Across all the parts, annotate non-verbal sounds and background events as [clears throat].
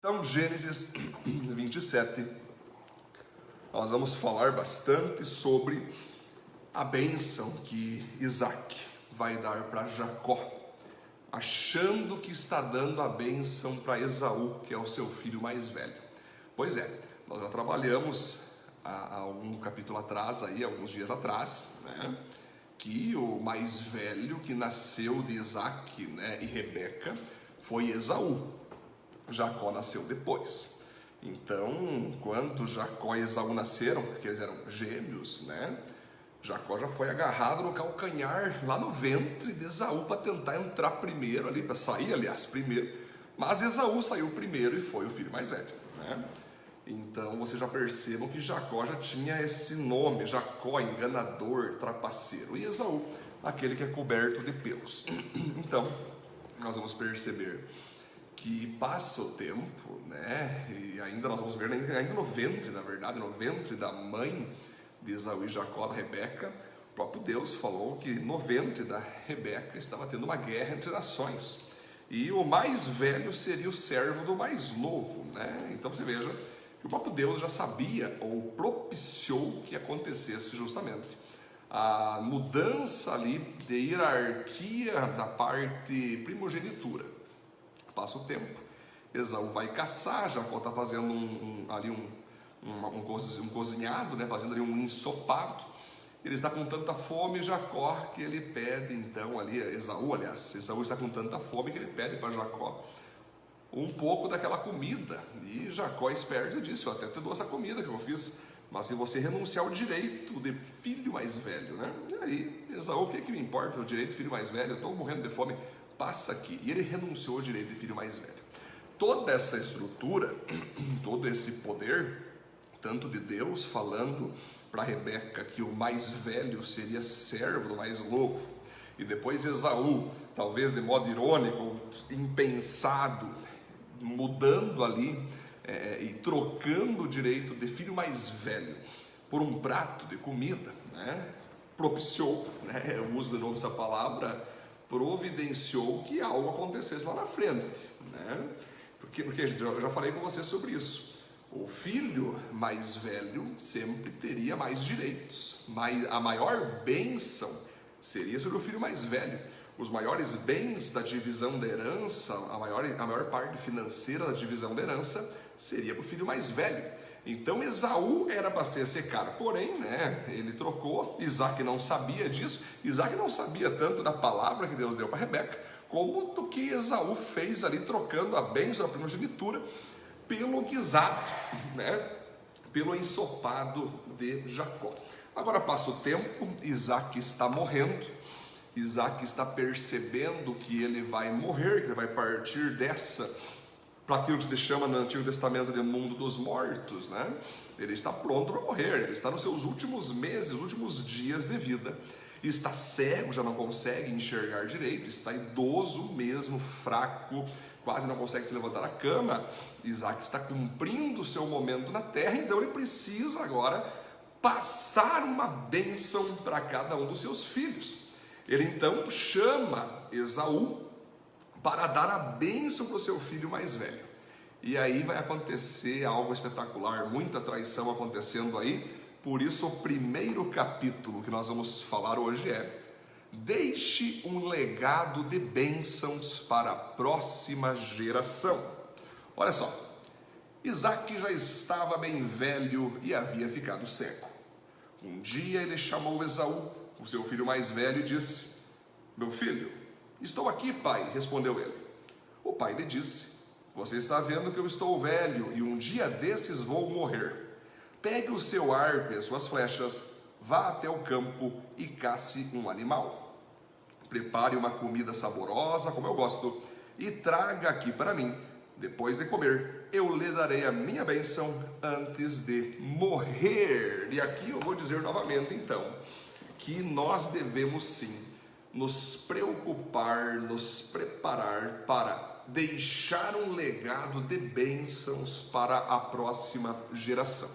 Então, Gênesis [clears throat] 27, nós vamos falar bastante sobre a bênção que Isaac vai dar para Jacó, achando que está dando a bênção para Esaú, que é o seu filho mais velho. Pois é, nós já trabalhamos há, há um capítulo atrás, aí, alguns dias atrás, né, que o mais velho que nasceu de Isaac né, e Rebeca foi Esaú. Jacó nasceu depois. Então, quando Jacó e Esaú nasceram, porque eles eram gêmeos, né? Jacó já foi agarrado no calcanhar, lá no ventre de Esaú, para tentar entrar primeiro ali, para sair, aliás, primeiro. Mas Esaú saiu primeiro e foi o filho mais velho, né? Então vocês já percebam que Jacó já tinha esse nome, Jacó, enganador, trapaceiro, e Esaú, aquele que é coberto de pelos. [clears throat] Então, nós vamos perceber que passa o tempo, né? E ainda nós vamos ver ainda no ventre, na verdade, no ventre da mãe de Esaú e Jacó, da Rebeca, o próprio Deus falou que no ventre da Rebeca estava tendo uma guerra entre nações. E o mais velho seria o servo do mais novo, né? Então você veja que o próprio Deus já sabia ou propiciou que acontecesse justamente a mudança ali de hierarquia da parte primogenitura Passa o tempo, Esaú vai caçar, Jacó está fazendo um, um, ali um, um, um, cozinhado, né? fazendo ali um ensopado. Ele está com tanta fome, Jacó, que ele pede então ali, Esaú, aliás, Esaú está com tanta fome que ele pede para Jacó um pouco daquela comida. E Jacó, esperto, disse: Eu até te dou essa comida que eu fiz, mas se você renunciar ao direito de filho mais velho, né? E aí, Esaú, o que, que me importa o direito de filho mais velho? Eu estou morrendo de fome passa aqui. E ele renunciou ao direito de filho mais velho. Toda essa estrutura, [clears throat] todo esse poder, tanto de Deus falando para Rebeca que o mais velho seria servo do mais novo, e depois Esaú, talvez de modo irônico, impensado, mudando ali é, é, e trocando o direito de filho mais velho por um prato de comida, né? propiciou, né? eu uso de novo essa palavra, providenciou que algo acontecesse lá na frente, né? Porque, porque eu já falei com você sobre isso. O filho mais velho sempre teria mais direitos, mas a maior bênção seria sobre o filho mais velho. Os maiores bens da divisão da herança, a maior, a maior parte financeira da divisão da herança seria para o filho mais velho. Então Esaú era para ser esse cara, porém, né, ele trocou, Isaac não sabia disso, Isaac não sabia tanto da palavra que Deus deu para Rebeca, como do que Esaú fez ali, trocando a bênção da primogenitura pelo guisado, né, pelo ensopado de Jacó. Agora passa o tempo, Isaac está morrendo, Isaac está percebendo que ele vai morrer, que ele vai partir dessa para aquilo que se chama no Antigo Testamento de mundo dos mortos, né? Ele está pronto para morrer, ele está nos seus últimos meses, últimos dias de vida. Está cego, já não consegue enxergar direito, está idoso mesmo, fraco, quase não consegue se levantar da cama. Isaac está cumprindo o seu momento na terra, então ele precisa agora passar uma bênção para cada um dos seus filhos. Ele então chama Esaú para dar a bênção para o seu filho mais velho. E aí vai acontecer algo espetacular, muita traição acontecendo aí. Por isso, o primeiro capítulo que nós vamos falar hoje é: Deixe um legado de bênçãos para a próxima geração. Olha só, Isaac já estava bem velho e havia ficado cego. Um dia ele chamou Esaú, o seu filho mais velho, e disse: Meu filho, Estou aqui, pai, respondeu ele. O pai lhe disse: Você está vendo que eu estou velho e um dia desses vou morrer. Pegue o seu arco e as suas flechas, vá até o campo e casse um animal. Prepare uma comida saborosa, como eu gosto, e traga aqui para mim. Depois de comer, eu lhe darei a minha bênção antes de morrer. E aqui eu vou dizer novamente, então, que nós devemos sim nos preocupar, nos preparar para deixar um legado de bênçãos para a próxima geração.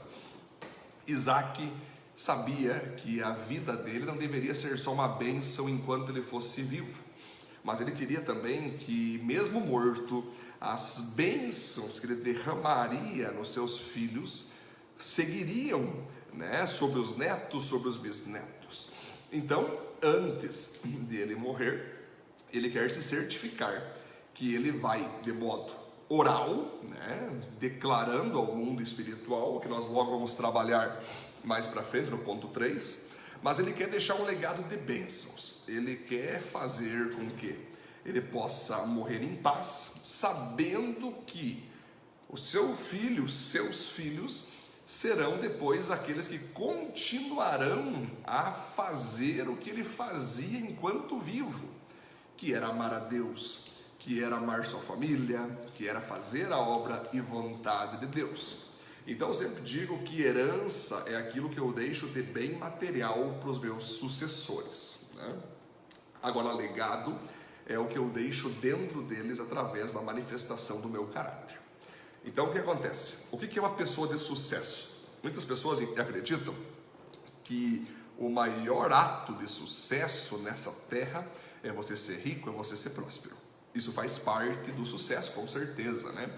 Isaac sabia que a vida dele não deveria ser só uma bênção enquanto ele fosse vivo, mas ele queria também que, mesmo morto, as bênçãos que ele derramaria nos seus filhos seguiriam né, sobre os netos, sobre os bisnetos. Então, antes de ele morrer, ele quer se certificar que ele vai de modo oral, né, declarando ao mundo espiritual, que nós logo vamos trabalhar mais para frente no ponto 3, mas ele quer deixar um legado de bênçãos. Ele quer fazer com que ele possa morrer em paz, sabendo que o seu filho, seus filhos, serão depois aqueles que continuarão a fazer o que ele fazia enquanto vivo, que era amar a Deus, que era amar sua família, que era fazer a obra e vontade de Deus. Então eu sempre digo que herança é aquilo que eu deixo de bem material para os meus sucessores. Né? Agora, legado é o que eu deixo dentro deles através da manifestação do meu caráter. Então, o que acontece? O que é uma pessoa de sucesso? Muitas pessoas acreditam que o maior ato de sucesso nessa terra é você ser rico, é você ser próspero. Isso faz parte do sucesso, com certeza, né?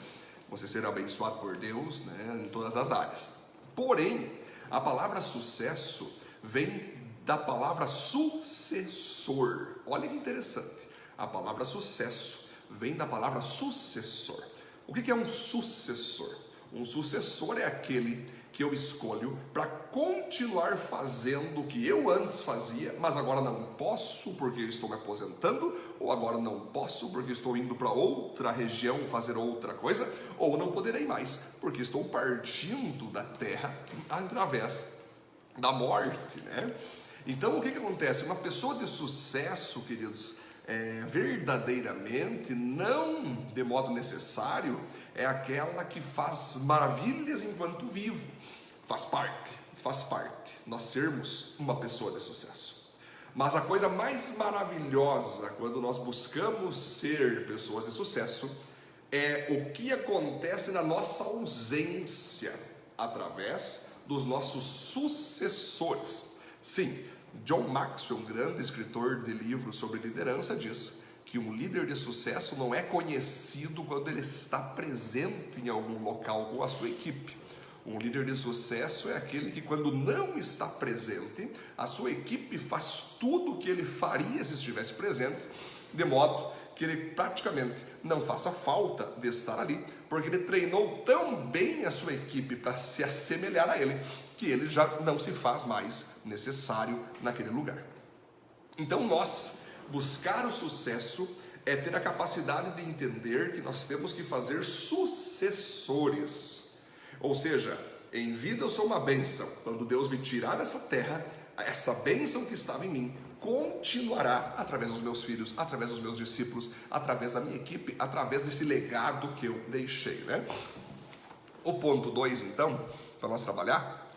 Você ser abençoado por Deus né, em todas as áreas. Porém, a palavra sucesso vem da palavra sucessor. Olha que interessante. A palavra sucesso vem da palavra sucessor. O que é um sucessor? Um sucessor é aquele que eu escolho para continuar fazendo o que eu antes fazia, mas agora não posso porque estou me aposentando, ou agora não posso porque estou indo para outra região fazer outra coisa, ou não poderei mais porque estou partindo da terra através da morte, né? Então o que, que acontece? Uma pessoa de sucesso, queridos, é, verdadeiramente, não de modo necessário, é aquela que faz maravilhas enquanto vivo. Faz parte, faz parte nós sermos uma pessoa de sucesso. Mas a coisa mais maravilhosa quando nós buscamos ser pessoas de sucesso é o que acontece na nossa ausência através dos nossos sucessores. Sim, John Maxwell, um grande escritor de livros sobre liderança, diz que um líder de sucesso não é conhecido quando ele está presente em algum local com a sua equipe. Um líder de sucesso é aquele que, quando não está presente, a sua equipe faz tudo o que ele faria se estivesse presente, de modo que ele praticamente não faça falta de estar ali, porque ele treinou tão bem a sua equipe para se assemelhar a ele, que ele já não se faz mais necessário naquele lugar. Então, nós buscar o sucesso é ter a capacidade de entender que nós temos que fazer sucessores. Ou seja, em vida eu sou uma bênção. Quando Deus me tirar dessa terra, essa bênção que estava em mim continuará através dos meus filhos, através dos meus discípulos, através da minha equipe, através desse legado que eu deixei, né? O ponto 2, então, para nós trabalhar,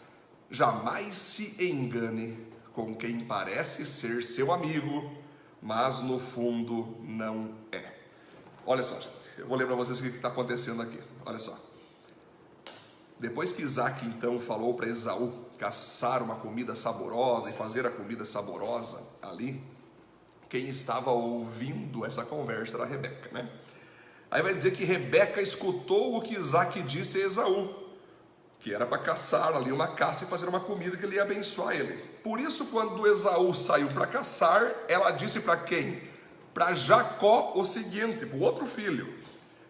jamais se engane com quem parece ser seu amigo, mas no fundo não é. Olha só, gente, eu vou ler para vocês o que está acontecendo aqui. Olha só. Depois que Isaac então falou para Esaú caçar uma comida saborosa e fazer a comida saborosa ali, quem estava ouvindo essa conversa era Rebeca, né? Aí vai dizer que Rebeca escutou o que Isaac disse a Esaú que era para caçar ali uma caça e fazer uma comida que ele ia abençoar ele. Por isso, quando Esaú saiu para caçar, ela disse para quem? Para Jacó o seguinte, para o outro filho: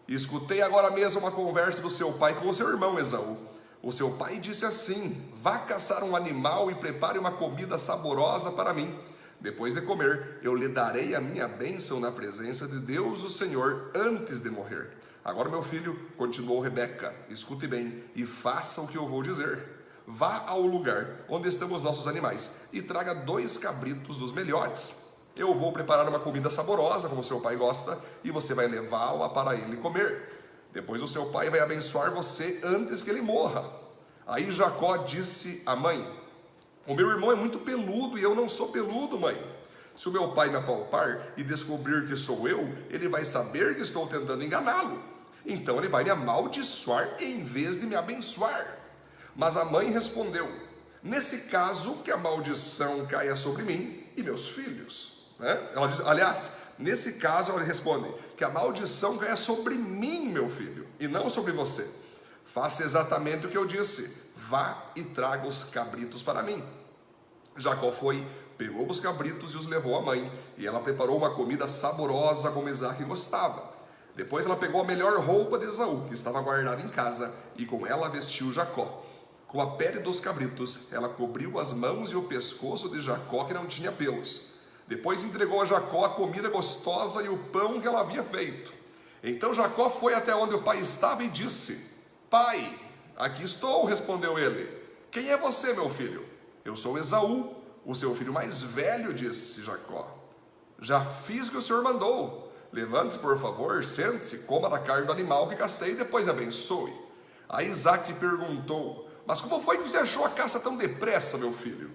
Escutei agora mesmo uma conversa do seu pai com o seu irmão Esaú. O seu pai disse assim: Vá caçar um animal e prepare uma comida saborosa para mim. Depois de comer, eu lhe darei a minha bênção na presença de Deus, o Senhor, antes de morrer. Agora, meu filho, continuou Rebeca, escute bem e faça o que eu vou dizer. Vá ao lugar onde estão os nossos animais e traga dois cabritos dos melhores. Eu vou preparar uma comida saborosa, como seu pai gosta, e você vai levá-la para ele comer. Depois o seu pai vai abençoar você antes que ele morra. Aí Jacó disse à mãe: O meu irmão é muito peludo e eu não sou peludo, mãe. Se o meu pai me apalpar e descobrir que sou eu, ele vai saber que estou tentando enganá-lo. Então ele vai me amaldiçoar em vez de me abençoar. Mas a mãe respondeu: Nesse caso, que a maldição caia sobre mim e meus filhos. Né? Ela diz, aliás, nesse caso, ela responde: que a maldição caia sobre mim, meu filho, e não sobre você. Faça exatamente o que eu disse. Vá e traga os cabritos para mim. Jacó foi, pegou os cabritos e os levou à mãe, e ela preparou uma comida saborosa como Isaac gostava. Depois ela pegou a melhor roupa de Esaú, que estava guardada em casa, e com ela vestiu Jacó. Com a pele dos cabritos, ela cobriu as mãos e o pescoço de Jacó, que não tinha pelos. Depois entregou a Jacó a comida gostosa e o pão que ela havia feito. Então Jacó foi até onde o pai estava e disse: Pai, aqui estou, respondeu ele. Quem é você, meu filho? Eu sou Esaú, o seu filho mais velho, disse Jacó. Já fiz o que o senhor mandou. Levante-se, por favor, sente-se, coma da carne do animal que cacei e depois abençoe. Aí Isaac perguntou: Mas como foi que você achou a caça tão depressa, meu filho?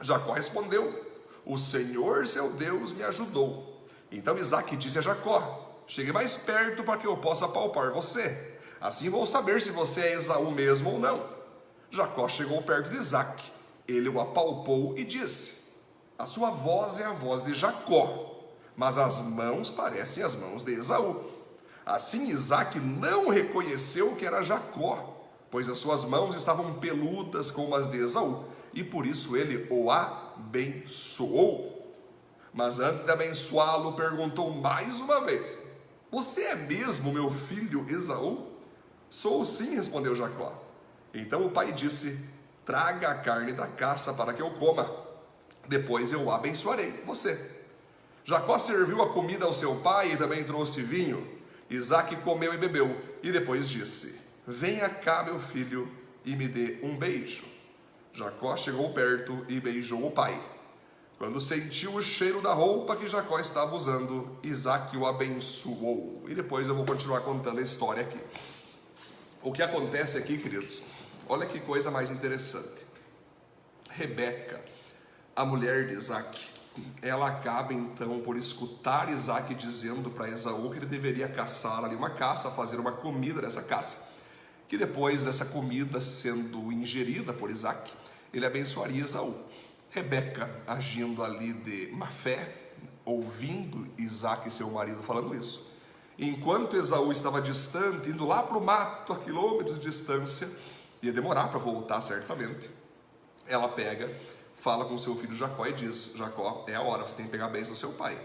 Jacó respondeu: O Senhor seu Deus me ajudou. Então Isaac disse a Jacó: Chegue mais perto para que eu possa palpar você. Assim vou saber se você é Esaú mesmo ou não. Jacó chegou perto de Isaac. Ele o apalpou e disse: A sua voz é a voz de Jacó, mas as mãos parecem as mãos de Esaú. Assim Isaac não reconheceu que era Jacó, pois as suas mãos estavam peludas como as de Esaú, e por isso ele o abençoou. Mas antes de abençoá-lo, perguntou mais uma vez: Você é mesmo meu filho Esaú? Sou sim, respondeu Jacó. Então o pai disse: Traga a carne da caça para que eu coma. Depois eu abençoarei você. Jacó serviu a comida ao seu pai e também trouxe vinho. Isaac comeu e bebeu, e depois disse: Venha cá, meu filho, e me dê um beijo. Jacó chegou perto e beijou o pai. Quando sentiu o cheiro da roupa que Jacó estava usando, Isaac o abençoou. E depois eu vou continuar contando a história aqui. O que acontece aqui, queridos, olha que coisa mais interessante. Rebeca, a mulher de Isaac, ela acaba então por escutar Isaac dizendo para Esaú que ele deveria caçar ali uma caça, fazer uma comida dessa caça, que depois dessa comida sendo ingerida por Isaac, ele abençoaria Esaú. Rebeca agindo ali de má fé, ouvindo Isaac e seu marido falando isso, Enquanto Esaú estava distante, indo lá para o mato, a quilômetros de distância, ia demorar para voltar certamente. Ela pega, fala com seu filho Jacó e diz: Jacó, é a hora, você tem que pegar bênção do seu pai.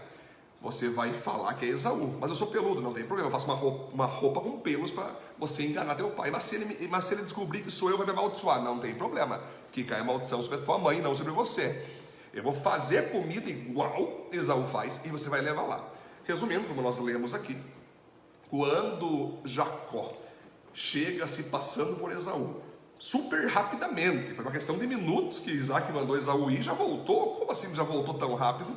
Você vai falar que é Esaú, mas eu sou peludo, não tem problema, eu faço uma roupa, uma roupa com pelos para você enganar teu pai. Mas se, ele, mas se ele descobrir que sou eu, vai me amaldiçoar. Não tem problema, que cai a maldição sobre a tua mãe, não sobre você. Eu vou fazer comida igual Esaú faz e você vai levar lá. Resumindo, como nós lemos aqui, quando Jacó chega se passando por Esaú, super rapidamente, foi uma questão de minutos que Isaac mandou Esaú ir, já voltou, como assim já voltou tão rápido?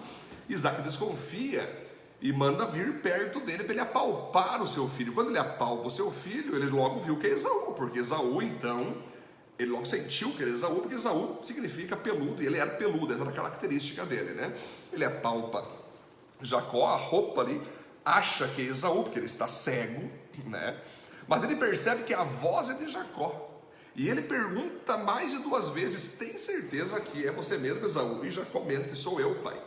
Isaac desconfia e manda vir perto dele para ele apalpar o seu filho. Quando ele apalpa o seu filho, ele logo viu que é Esaú, porque Esaú então, ele logo sentiu que era Esaú, porque Esaú significa peludo, e ele era peludo, essa era a característica dele, né? Ele apalpa Jacó, a roupa ali, acha que é Esaú, porque ele está cego, né? Mas ele percebe que a voz é de Jacó. E ele pergunta mais de duas vezes: Tem certeza que é você mesmo, Esaú? E Jacó mente: Sou eu, pai.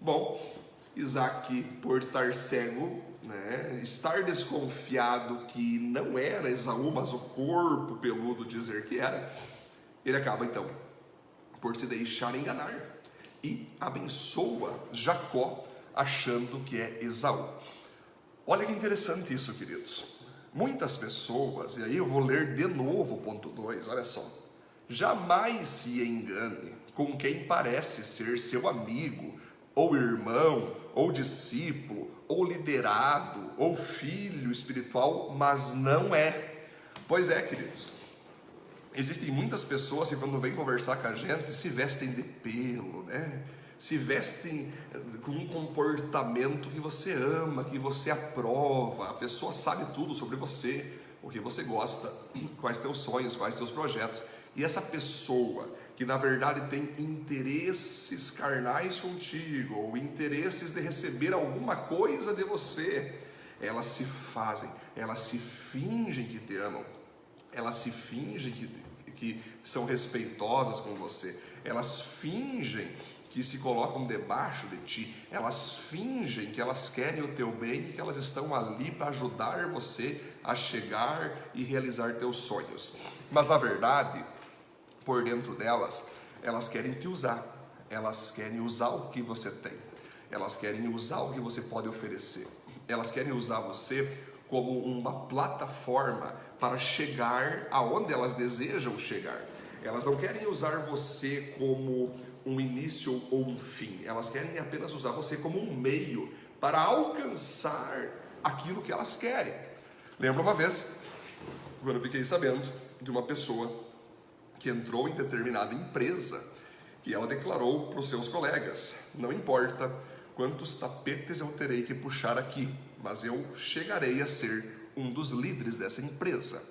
Bom, Isaac, por estar cego, né, estar desconfiado que não era Esaú, mas o corpo peludo dizer que era, ele acaba então por se deixar enganar e abençoa Jacó achando que é Esaú. Olha que interessante isso, queridos. Muitas pessoas, e aí eu vou ler de novo o ponto 2, olha só. Jamais se engane com quem parece ser seu amigo, ou irmão, ou discípulo, ou liderado, ou filho espiritual, mas não é. Pois é, queridos. Existem muitas pessoas que quando vêm conversar com a gente se vestem de pelo, né? se vestem com um comportamento que você ama, que você aprova, a pessoa sabe tudo sobre você, o que você gosta, [clears throat] quais teus sonhos, quais teus projetos. E essa pessoa que na verdade tem interesses carnais contigo, ou interesses de receber alguma coisa de você, elas se fazem, elas se fingem que te amam, elas se fingem que, que são respeitosas com você, elas fingem que se colocam debaixo de ti, elas fingem que elas querem o teu bem, que elas estão ali para ajudar você a chegar e realizar teus sonhos. Mas na verdade, por dentro delas, elas querem te usar. Elas querem usar o que você tem. Elas querem usar o que você pode oferecer. Elas querem usar você como uma plataforma para chegar aonde elas desejam chegar. Elas não querem usar você como um início ou um fim. Elas querem apenas usar você como um meio para alcançar aquilo que elas querem. Lembro uma vez, quando eu fiquei sabendo de uma pessoa que entrou em determinada empresa e ela declarou para os seus colegas: não importa quantos tapetes eu terei que puxar aqui, mas eu chegarei a ser um dos líderes dessa empresa.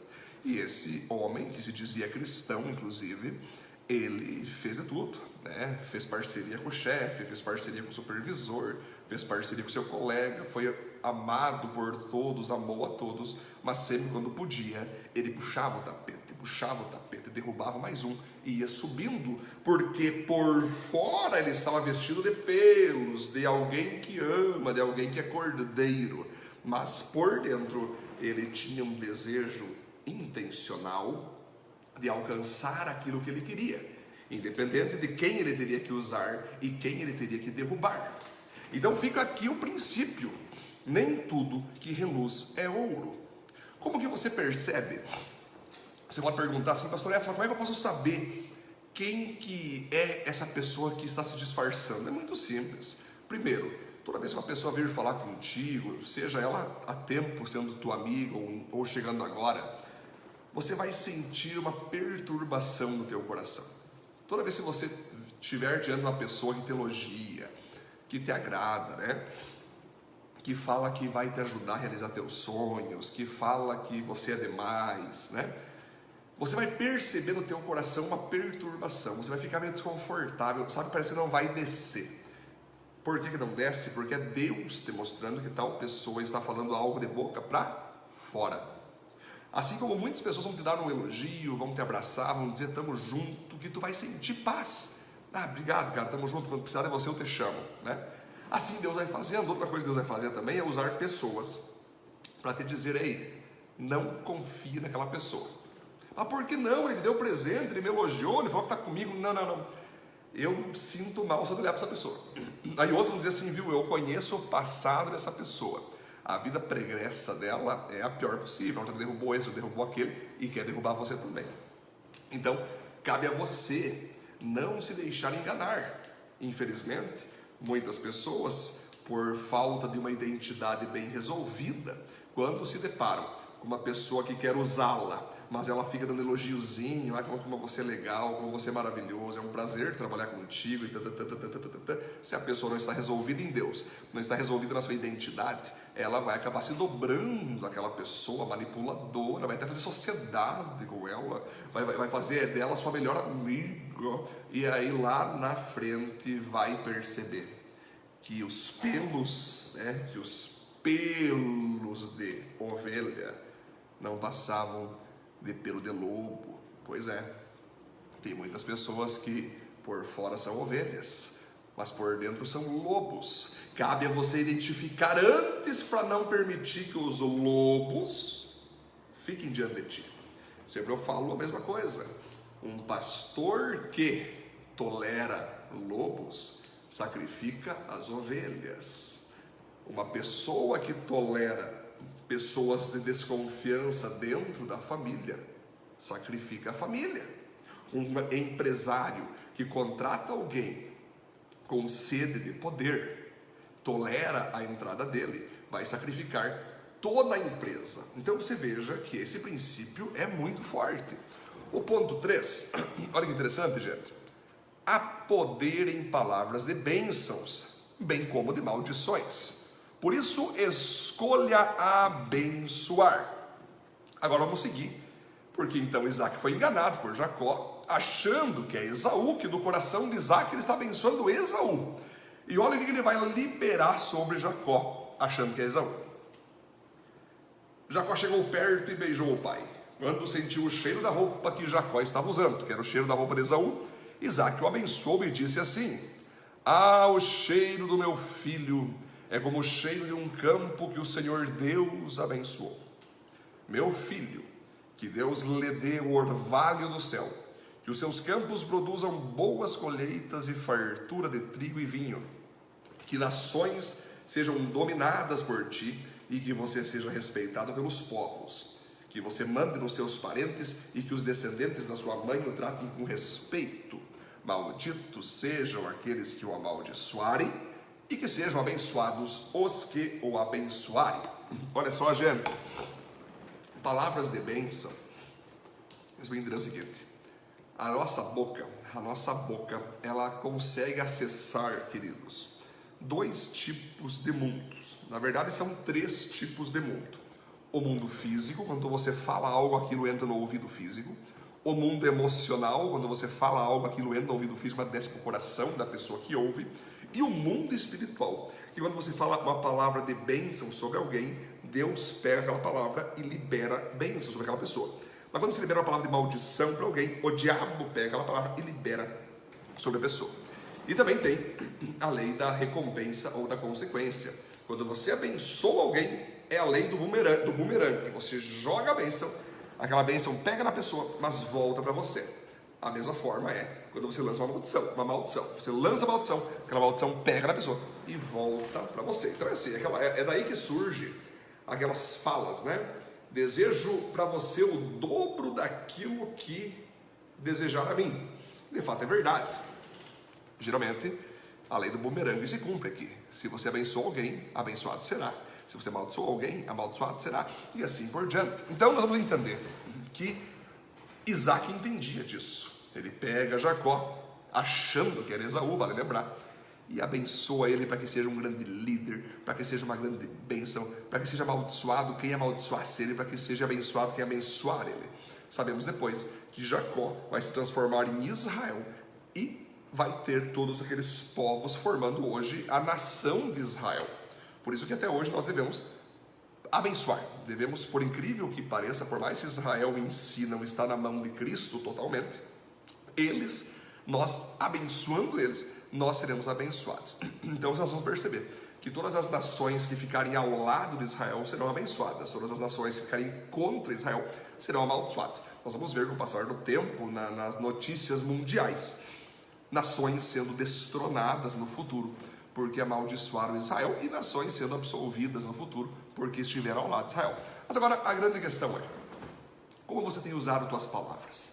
E esse homem, que se dizia cristão, inclusive, ele fez de tudo, né? Fez parceria com o chefe, fez parceria com o supervisor, fez parceria com seu colega, foi amado por todos, amou a todos, mas sempre quando podia, ele puxava o tapete, puxava o tapete, derrubava mais um e ia subindo, porque por fora ele estava vestido de pelos, de alguém que ama, de alguém que é cordeiro, mas por dentro ele tinha um desejo intencional de alcançar aquilo que ele queria, independente de quem ele teria que usar e quem ele teria que derrubar. Então fica aqui o princípio: nem tudo que reluz é ouro. Como que você percebe? Você pode perguntar assim, pastor Edson, como é que eu posso saber quem que é essa pessoa que está se disfarçando? É muito simples. Primeiro, toda vez que uma pessoa vir falar contigo, seja ela há tempo sendo tua amiga ou, ou chegando agora, você vai sentir uma perturbação no teu coração. Toda vez que você estiver diante de uma pessoa que te elogia, que te agrada, né? Que fala que vai te ajudar a realizar teus sonhos, que fala que você é demais, né? Você vai perceber no teu coração uma perturbação, você vai ficar meio desconfortável, sabe? Parece que não vai descer. Por que, que não desce? Porque é Deus te mostrando que tal pessoa está falando algo de boca para fora. Assim como muitas pessoas vão te dar um elogio, vão te abraçar, vão dizer estamos junto, que tu vai sentir paz. Ah, obrigado, cara, estamos juntos. Quando precisar de você, eu te chamo, né? Assim Deus vai fazendo. Outra coisa que Deus vai fazer também é usar pessoas para te dizer, ei, não confie naquela pessoa. Ah, por que não? Ele me deu presente, ele me elogiou, ele falou que está comigo. Não, não, não. Eu sinto mal só de olhar para essa pessoa. [clears throat] Aí outros vão dizer assim, viu? Eu conheço o passado dessa pessoa a vida pregressa dela é a pior possível. Ela já derrubou esse, já derrubou aquele e quer derrubar você também. Então, cabe a você não se deixar enganar. Infelizmente, muitas pessoas, por falta de uma identidade bem resolvida, quando se deparam com uma pessoa que quer usá-la mas ela fica dando elogiozinho, ah, como, você é legal, como você é maravilhoso, é um prazer trabalhar contigo. Se a pessoa não está resolvida em Deus, não está resolvida na sua identidade, ela vai acabar se dobrando aquela pessoa manipuladora, vai até fazer sociedade com ela, vai, vai fazer dela sua melhor amiga, e aí lá na frente vai perceber que os pelos, né, que os pelos de ovelha não passavam de pelo de lobo. Pois é, tem muitas pessoas que por fora são ovelhas, mas por dentro são lobos. Cabe a você identificar antes para não permitir que os lobos fiquem diante de ti. Sempre eu falo a mesma coisa. Um pastor que tolera lobos sacrifica as ovelhas. Uma pessoa que tolera pessoas de desconfiança dentro da família, sacrifica a família. Um empresário que contrata alguém com sede de poder, tolera a entrada dele, vai sacrificar toda a empresa. Então você veja que esse princípio é muito forte. O ponto 3, [clears throat] olha que interessante, gente. Há poder em palavras de bênçãos, bem como de maldições. Por isso, escolha abençoar. Agora vamos seguir, porque então Isaac foi enganado por Jacó, achando que é Esaú, que do coração de Isaac ele está abençoando Esaú. E olha o que ele vai liberar sobre Jacó, achando que é Esaú. Jacó chegou perto e beijou o pai. Quando sentiu o cheiro da roupa que Jacó estava usando, que era o cheiro da roupa de Esaú, Isaac o abençoou e disse assim: Ah, o cheiro do meu filho é como o cheiro de um campo que o Senhor Deus abençoou. Meu filho, que Deus lhe dê o orvalho do céu, que os seus campos produzam boas colheitas e fartura de trigo e vinho, que nações sejam dominadas por ti e que você seja respeitado pelos povos, que você mande nos seus parentes e que os descendentes da sua mãe o tratem com respeito. Malditos sejam aqueles que o amaldiçoarem e que sejam abençoados os que o abençoarem. Olha só, gente, palavras de bênção. Mas entender o seguinte: a nossa boca, a nossa boca, ela consegue acessar, queridos, dois tipos de mundos. Na verdade, são três tipos de mundo: o mundo físico, quando você fala algo, aquilo entra no ouvido físico. O mundo emocional, quando você fala algo, aquilo entra no ouvido físico, mas desce para o coração da pessoa que ouve e o mundo espiritual. Que quando você fala uma palavra de bênção sobre alguém, Deus pega aquela palavra e libera bênção sobre aquela pessoa. Mas quando você libera uma palavra de maldição para alguém, o diabo pega aquela palavra e libera sobre a pessoa. E também tem a lei da recompensa ou da consequência. Quando você abençoa alguém, é a lei do bumerangue, do bumerangue. Você joga a bênção, aquela bênção pega na pessoa, mas volta para você. A mesma forma é quando você lança uma maldição, uma maldição. Você lança a maldição, aquela maldição pega na pessoa e volta para você. Então é assim, é, é daí que surge aquelas falas, né? Desejo para você o dobro daquilo que desejar a mim. De fato é verdade. Geralmente, a lei do bumerangue se cumpre aqui. Se você abençoa alguém, abençoado será. Se você amaldiçoa alguém, amaldiçoado será. E assim por diante. Então nós vamos entender que Isaac entendia disso. Ele pega Jacó, achando que era Esaú, vale lembrar, e abençoa ele para que seja um grande líder, para que seja uma grande bênção, para que seja amaldiçoado quem amaldiçoasse ele, para que seja abençoado quem abençoar ele. Sabemos depois que Jacó vai se transformar em Israel e vai ter todos aqueles povos formando hoje a nação de Israel. Por isso que até hoje nós devemos abençoar. Devemos, por incrível que pareça, por mais que Israel em si não está na mão de Cristo totalmente, eles, nós abençoando eles, nós seremos abençoados. [clears throat] Então nós vamos perceber que todas as nações que ficarem ao lado de Israel serão abençoadas, todas as nações que ficarem contra Israel serão amaldiçoadas. Nós vamos ver com o passar do tempo, na, nas notícias mundiais, nações sendo destronadas no futuro, porque amaldiçoaram Israel, e nações sendo absolvidas no futuro, porque estiveram ao lado de Israel. Mas agora a grande questão é: como você tem usado suas palavras?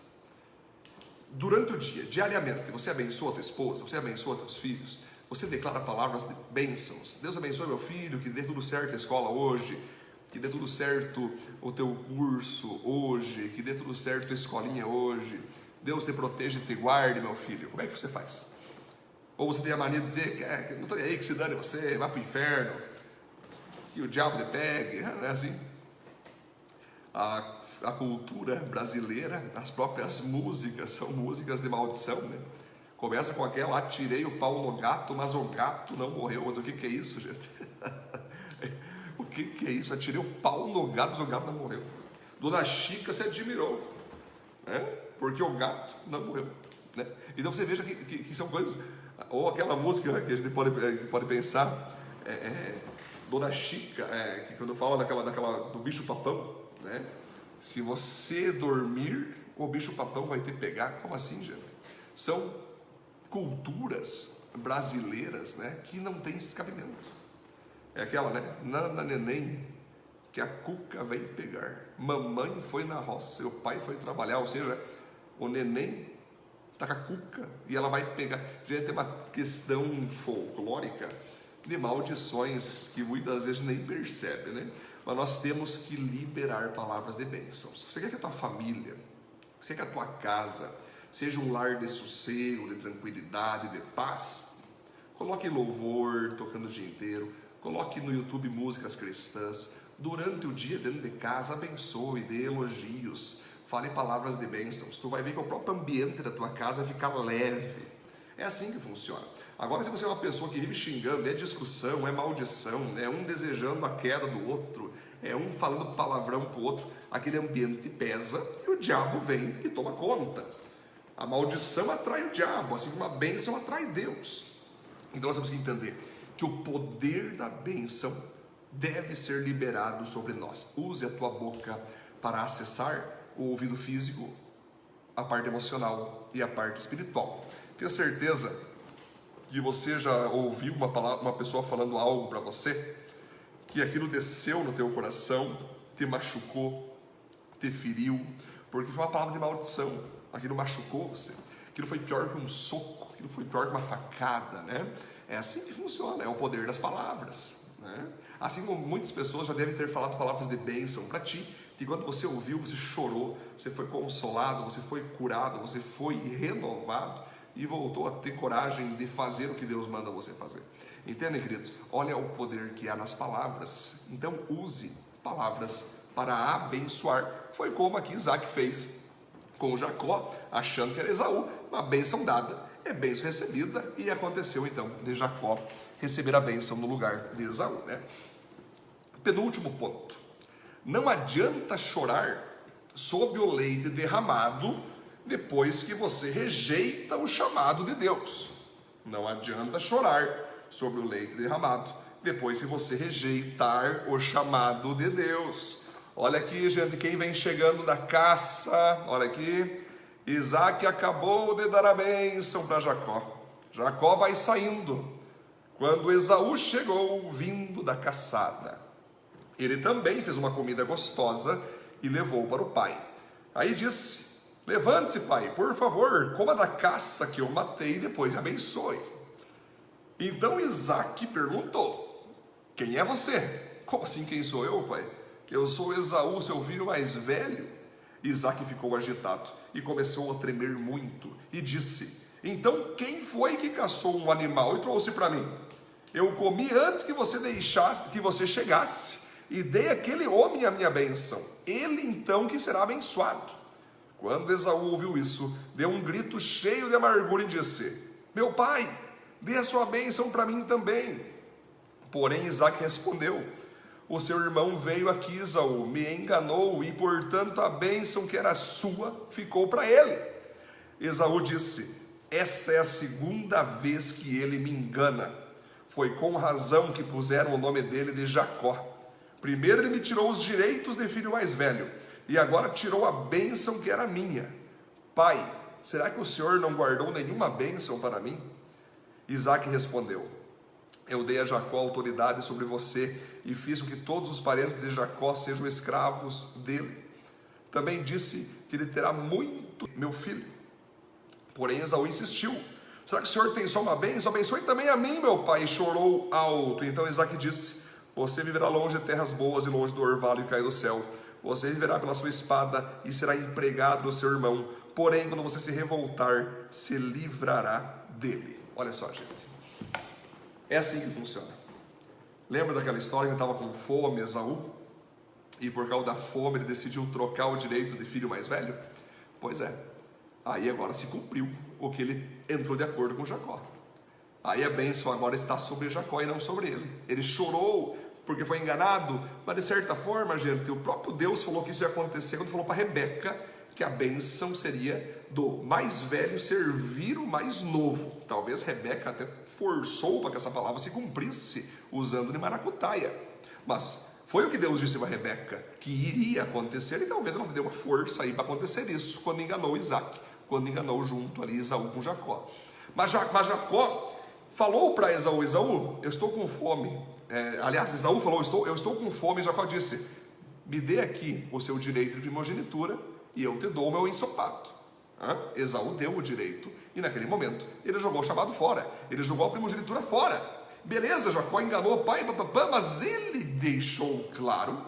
Durante o dia, diariamente, você abençoa a tua esposa, você abençoa teus filhos, você declara palavras de bênçãos. Deus abençoe meu filho, que dê tudo certo a escola hoje, que dê tudo certo o teu curso hoje, que dê tudo certo a tua escolinha hoje. Deus te proteja e te guarde, meu filho. Como é que você faz? Ou você tem a mania de dizer que é, não estou aí, que se dane você, vá para o inferno, que o diabo te pegue, não é assim? A, a cultura brasileira, as próprias músicas são músicas de maldição, né? Começa com aquela, atirei o pau no gato, mas o gato não morreu. Mas o que, que é isso, gente? [laughs] o que, que é isso? Atirei o pau no gato, mas o gato não morreu. Dona Chica se admirou, né? porque o gato não morreu. Né? Então você veja que, que, que, são coisas, ou aquela música que a gente pode, pode pensar, é, é, Dona Chica, é, que quando fala daquela, daquela, do bicho papão, né? Se você dormir, o bicho papão vai te pegar. Como assim, gente? São culturas brasileiras, né, que não tem esse cabimento. É aquela, né? Nana neném que a cuca vem pegar. Mamãe foi na roça, seu pai foi trabalhar, ou seja, o neném tá com a cuca e ela vai pegar. Gente, tem uma questão folclórica de maldições que muitas vezes nem percebe, né? Mas nós temos que liberar palavras de bênção. Se você quer que a tua família, você quer que a tua casa seja um lar de sossego, de tranquilidade, de paz, coloque louvor tocando o dia inteiro, coloque no YouTube músicas cristãs, durante o dia dentro de casa, abençoe, dê elogios, fale palavras de bênçãos, tu vai ver que o próprio ambiente da tua casa fica leve, é assim que funciona. Agora, se você é uma pessoa que vive xingando, é discussão, é maldição, é um desejando a queda do outro, é um falando palavrão para o outro, aquele ambiente pesa e o diabo vem e toma conta. A maldição atrai o diabo, assim como a bênção atrai Deus. Então nós temos que entender que o poder da bênção deve ser liberado sobre nós. Use a tua boca para acessar o ouvido físico, a parte emocional e a parte espiritual. Tenho certeza que você já ouviu uma, palavra, uma pessoa falando algo para você, que aquilo desceu no teu coração, te machucou, te feriu, porque foi uma palavra de maldição, aquilo machucou você, aquilo foi pior que um soco, aquilo foi pior que uma facada, né? É assim que funciona, é o poder das palavras. Né? Assim como muitas pessoas já devem ter falado palavras de bênção para ti, que quando você ouviu, você chorou, você foi consolado, você foi curado, você foi renovado e voltou a ter coragem de fazer o que Deus manda você fazer. Entendem, queridos? Olha o poder que há nas palavras. Então, use palavras para abençoar. Foi como aqui Isaac fez com Jacó, achando que era Esaú, uma bênção dada é bênção recebida e aconteceu então de Jacó receber a bênção no lugar de Esaú. Né? Penúltimo ponto: não adianta chorar sob o leite derramado depois que você rejeita o chamado de Deus. Não adianta chorar sobre o leite derramado depois que você rejeitar o chamado de Deus. Olha aqui, gente, quem vem chegando da caça, olha aqui, Isaac acabou de dar a bênção para Jacó. Jacó vai saindo. Quando Esaú chegou vindo da caçada, ele também fez uma comida gostosa e levou para o pai. Aí disse: Levante-se, pai, por favor, coma da caça que eu matei e depois abençoe. Então Isaac perguntou: Quem é você? Como assim, quem sou eu, pai? Eu sou Esaú, seu filho mais velho. Isaac ficou agitado e começou a tremer muito e disse: Então quem foi que caçou um animal e trouxe para mim? Eu comi antes que você deixasse, que você chegasse e dei aquele homem a minha bênção. Ele então que será abençoado. Quando Esaú ouviu isso, deu um grito cheio de amargura e disse: Meu pai, dê a sua bênção para mim também. Porém, Isaac respondeu: o seu irmão veio aqui, Isaú, me enganou e, portanto, a bênção que era sua ficou para ele. Esaú disse: Essa é a segunda vez que ele me engana. Foi com razão que puseram o nome dele de Jacó. Primeiro ele me tirou os direitos de filho mais velho, e agora tirou a bênção que era minha. Pai, será que o senhor não guardou nenhuma bênção para mim? Isaac respondeu: eu dei a Jacó autoridade sobre você e fiz com que todos os parentes de Jacó sejam escravos dele. Também disse que ele terá muito, meu filho. Porém, Esaú insistiu: Será que o senhor tem só uma bênção? Abençoe também a mim, meu pai. E chorou alto. Então Isaac disse: Você viverá longe de terras boas e longe do orvalho e cair do céu. Você viverá pela sua espada e será empregado do seu irmão. Porém, quando você se revoltar, se livrará dele. Olha só, gente. É assim que funciona. Lembra daquela história que estava com fome, Esaú? E por causa da fome ele decidiu trocar o direito de filho mais velho? Pois é. Aí agora se cumpriu o que ele entrou de acordo com Jacó. Aí a bênção agora está sobre Jacó e não sobre ele. Ele chorou porque foi enganado, mas de certa forma, gente, o próprio Deus falou que isso ia acontecer quando falou para Rebeca que a bênção seria do mais velho servir o mais novo. Talvez Rebeca até forçou para que essa palavra se cumprisse usando de maracutaia. Mas foi o que Deus disse para Rebeca que iria acontecer e talvez ela deu uma força aí para acontecer isso quando enganou Isaac, quando enganou junto ali Esaú com Jacó. Mas, Jacó falou para Esaú: Esaú, eu estou com fome. É, aliás, Esaú falou: estou, eu estou com fome. E Jacó disse: Me dê aqui o seu direito de primogenitura e eu te dou o meu ensopado. Hã? Esaú deu o direito, e naquele momento ele jogou o chamado fora, ele jogou a primogenitura fora. Beleza, Jacó enganou o pai, papapá, mas ele deixou claro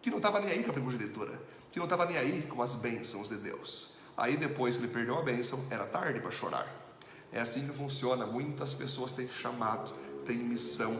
que não estava nem aí com a primogenitura, que não estava nem aí com as bênçãos de Deus. Aí depois que ele perdeu a bênção, era tarde para chorar. É assim que funciona. Muitas pessoas têm chamado, têm missão,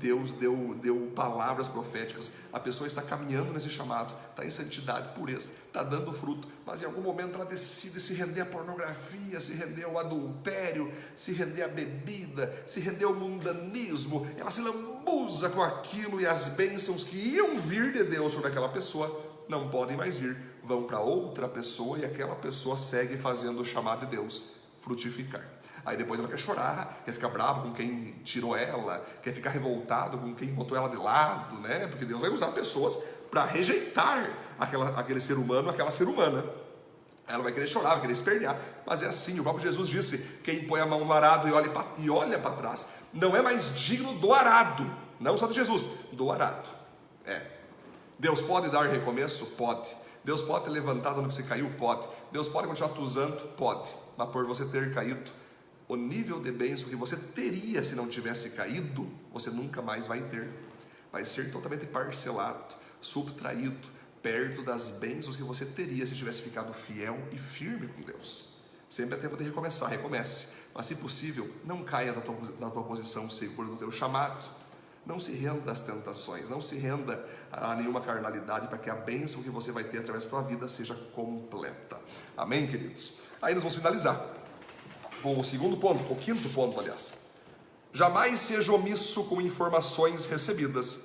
Deus deu, deu palavras proféticas, a pessoa está caminhando nesse chamado, está em santidade, pureza, está dando fruto, mas em algum momento ela decide se render à pornografia, se render ao adultério, se render à bebida, se render ao mundanismo, ela se lambuza com aquilo e as bênçãos que iam vir de Deus sobre aquela pessoa não podem mais vir, vão para outra pessoa e aquela pessoa segue fazendo o chamado de Deus frutificar. Aí depois ela quer chorar, quer ficar brava com quem tirou ela, quer ficar revoltado com quem botou ela de lado, né? Porque Deus vai usar pessoas para rejeitar aquela, aquele ser humano, aquela ser humana. Ela vai querer chorar, vai querer espernear, mas é assim. O próprio Jesus disse: quem põe a mão no arado e olha para trás, não é mais digno do arado, não só de Jesus, do arado. É. Deus pode dar recomeço? Pode. Deus pode ter levantado onde você caiu? Pode. Deus pode continuar te usando? Pode. Mas por você ter caído, o nível de bênção que você teria se não tivesse caído, você nunca mais vai ter. Vai ser totalmente parcelado, subtraído, perto das bênçãos que você teria se tivesse ficado fiel e firme com Deus. Sempre é tempo de recomeçar, recomece. Mas se possível, não caia da tua, da tua posição segura do teu chamado. Não se renda às tentações, não se renda a nenhuma carnalidade para que a bênção que você vai ter através da tua vida seja completa. Amém, queridos? Aí nós vamos finalizar o segundo ponto, o quinto ponto, aliás. Jamais seja omisso com informações recebidas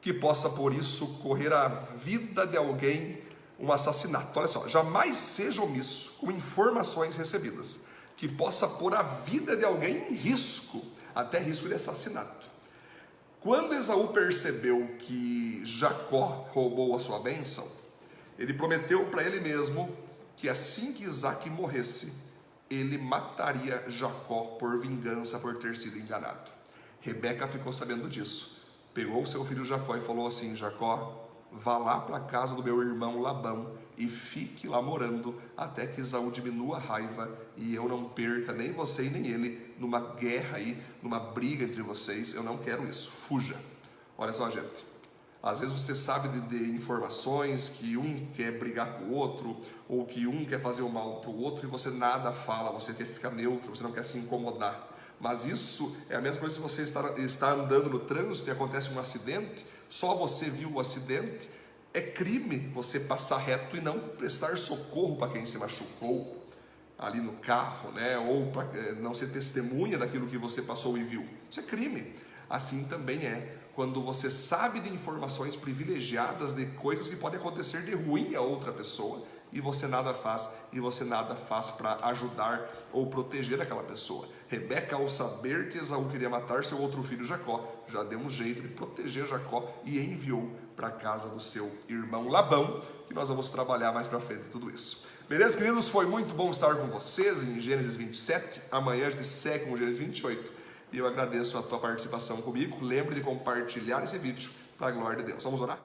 que possa por isso correr a vida de alguém um assassinato. Olha só, jamais seja omisso com informações recebidas que possa pôr a vida de alguém em risco, até risco de assassinato. Quando Esaú percebeu que Jacó roubou a sua bênção, ele prometeu para ele mesmo que assim que Isaac morresse, ele mataria Jacó por vingança por ter sido enganado. Rebeca ficou sabendo disso pegou o seu filho Jacó e falou assim: Jacó, vá lá para a casa do meu irmão Labão e fique lá morando até que Isaú diminua a raiva e eu não perca nem você e nem ele numa guerra aí, numa briga entre vocês. Eu não quero isso. Fuja. Olha só, gente. Às vezes você sabe de, de, informações que um quer brigar com o outro, ou que um quer fazer o mal para o outro e você nada fala, você quer ficar neutro, você não quer se incomodar. Mas isso é a mesma coisa se você está, está andando no trânsito e acontece um acidente, só você viu o acidente, é crime você passar reto e não prestar socorro para quem se machucou ali no carro, né? ou para eh, não ser testemunha daquilo que você passou e viu. Isso é crime. Assim também é quando você sabe de informações privilegiadas de coisas que podem acontecer de ruim a outra pessoa e você nada faz, e você nada faz para ajudar ou proteger aquela pessoa. Rebeca, ao saber que Esaú queria matar seu outro filho Jacó, já deu um jeito de proteger Jacó e enviou para a casa do seu irmão Labão, que nós vamos trabalhar mais para frente tudo isso. Beleza, queridos? Foi muito bom estar com vocês em Gênesis 27. Amanhã a gente segue com Gênesis 28. E eu agradeço a tua participação comigo. Lembre de compartilhar esse vídeo para a glória de Deus. Vamos orar?